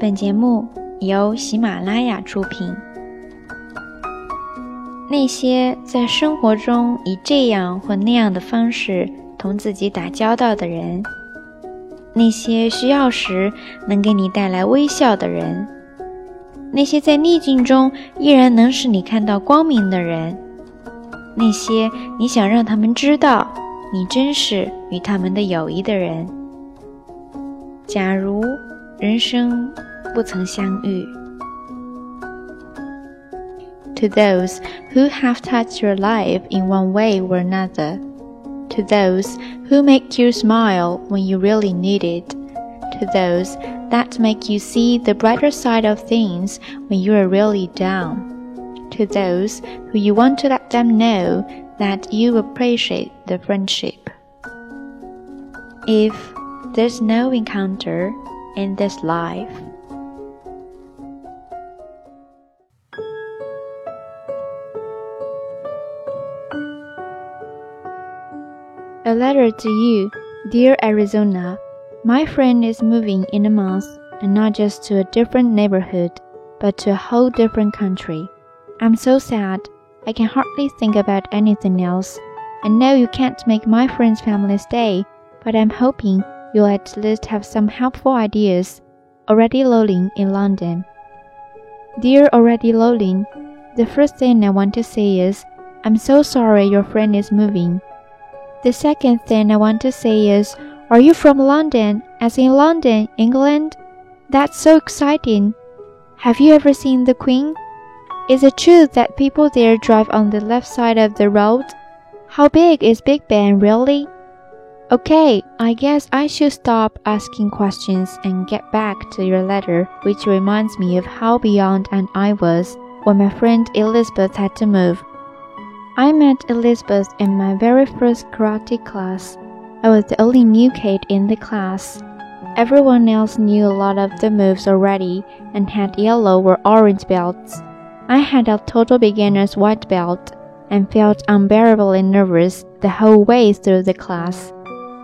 本节目由喜马拉雅出品。那些在生活中以这样或那样的方式同自己打交道的人，那些需要时能给你带来微笑的人，那些在逆境中依然能使你看到光明的人，那些你想让他们知道你真实与他们的友谊的人。假如人生不曾相遇。To those who have touched your life in one way or another, to those who make you smile when you really need it, to those that make you see the brighter side of things when you are really down, to those who you want to let them know that you appreciate the friendship. If there's no encounter in this life. A letter to you, dear Arizona. My friend is moving in a month, and not just to a different neighborhood, but to a whole different country. I'm so sad. I can hardly think about anything else. I know you can't make my friend's family stay, but I'm hoping you'll at least have some helpful ideas. Already Lolling in London. Dear Already Lolling, the first thing I want to say is, I'm so sorry your friend is moving. The second thing I want to say is, are you from London, as in London, England? That's so exciting. Have you ever seen the Queen? Is it true that people there drive on the left side of the road? How big is Big Ben really? Okay, I guess I should stop asking questions and get back to your letter, which reminds me of how beyond and I was when my friend Elizabeth had to move. I met Elizabeth in my very first karate class. I was the only new kid in the class. Everyone else knew a lot of the moves already and had yellow or orange belts. I had a total beginner's white belt and felt unbearably nervous the whole way through the class.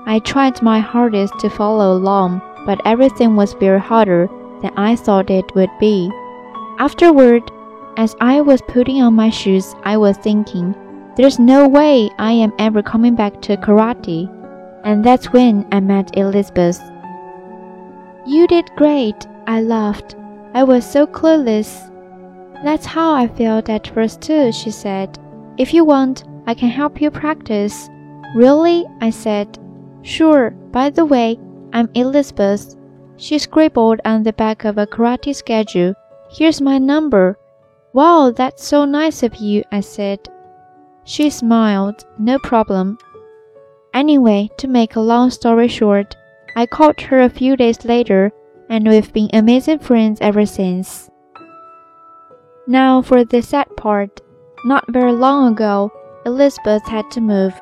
I tried my hardest to follow along, but everything was very harder than I thought it would be. Afterward, as I was putting on my shoes, I was thinking, there's no way I am ever coming back to karate. And that's when I met Elizabeth. You did great, I laughed. I was so clueless. That's how I felt at first, too, she said. If you want, I can help you practice. Really? I said. Sure, by the way, I'm Elizabeth. She scribbled on the back of a karate schedule. Here's my number. Wow, that's so nice of you, I said. She smiled. No problem. Anyway, to make a long story short, I called her a few days later, and we've been amazing friends ever since. Now for the sad part. Not very long ago, Elizabeth had to move.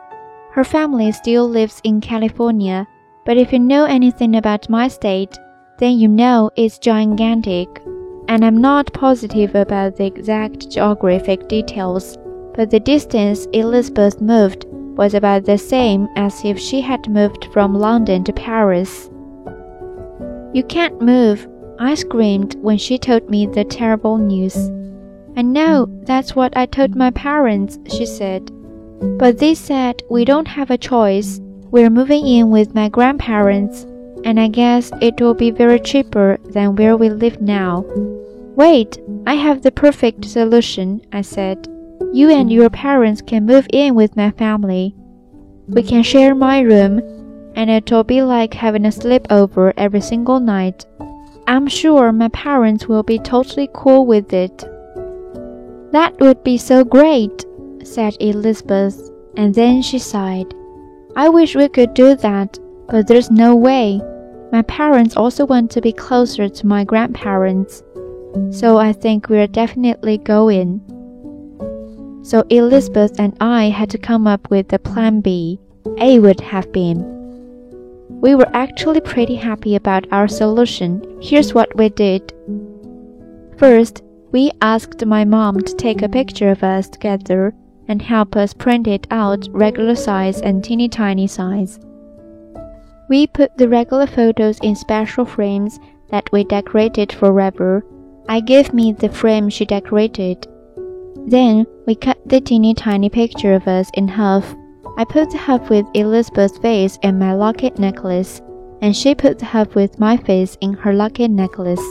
Her family still lives in California, but if you know anything about my state, then you know it's gigantic. And I'm not positive about the exact geographic details, but the distance Elizabeth moved was about the same as if she had moved from London to Paris. You can't move, I screamed when she told me the terrible news. I know, that's what I told my parents, she said. But they said we don't have a choice. We're moving in with my grandparents, and I guess it will be very cheaper than where we live now. Wait, I have the perfect solution, I said. You and your parents can move in with my family. We can share my room, and it'll be like having a sleepover every single night. I'm sure my parents will be totally cool with it. That would be so great, said Elizabeth, and then she sighed. I wish we could do that, but there's no way. My parents also want to be closer to my grandparents, so I think we're definitely going. So Elizabeth and I had to come up with a plan B. A would have been. We were actually pretty happy about our solution. Here's what we did. First, we asked my mom to take a picture of us together and help us print it out regular size and teeny tiny size. We put the regular photos in special frames that we decorated forever. I gave me the frame she decorated. Then we cut the teeny tiny picture of us in half. I put the half with Elizabeth's face and my locket necklace, and she put the half with my face in her locket necklace.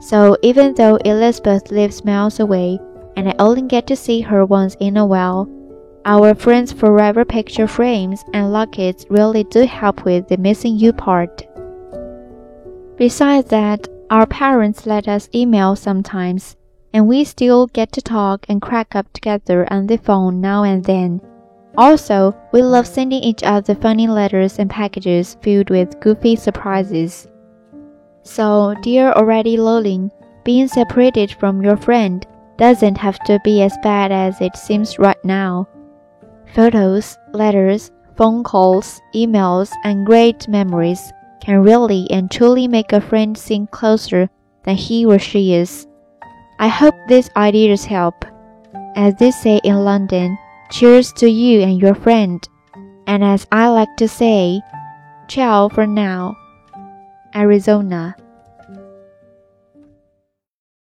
So even though Elizabeth lives miles away, and I only get to see her once in a while, our friends' forever picture frames and lockets really do help with the missing you part. Besides that, our parents let us email sometimes, and we still get to talk and crack up together on the phone now and then. Also, we love sending each other funny letters and packages filled with goofy surprises. So, dear already Lolin, being separated from your friend doesn't have to be as bad as it seems right now. Photos, letters, phone calls, emails, and great memories can really and truly make a friend seem closer than he or she is. I hope these ideas help. As they say in London, cheers to you and your friend. And as I like to say, ciao for now. Arizona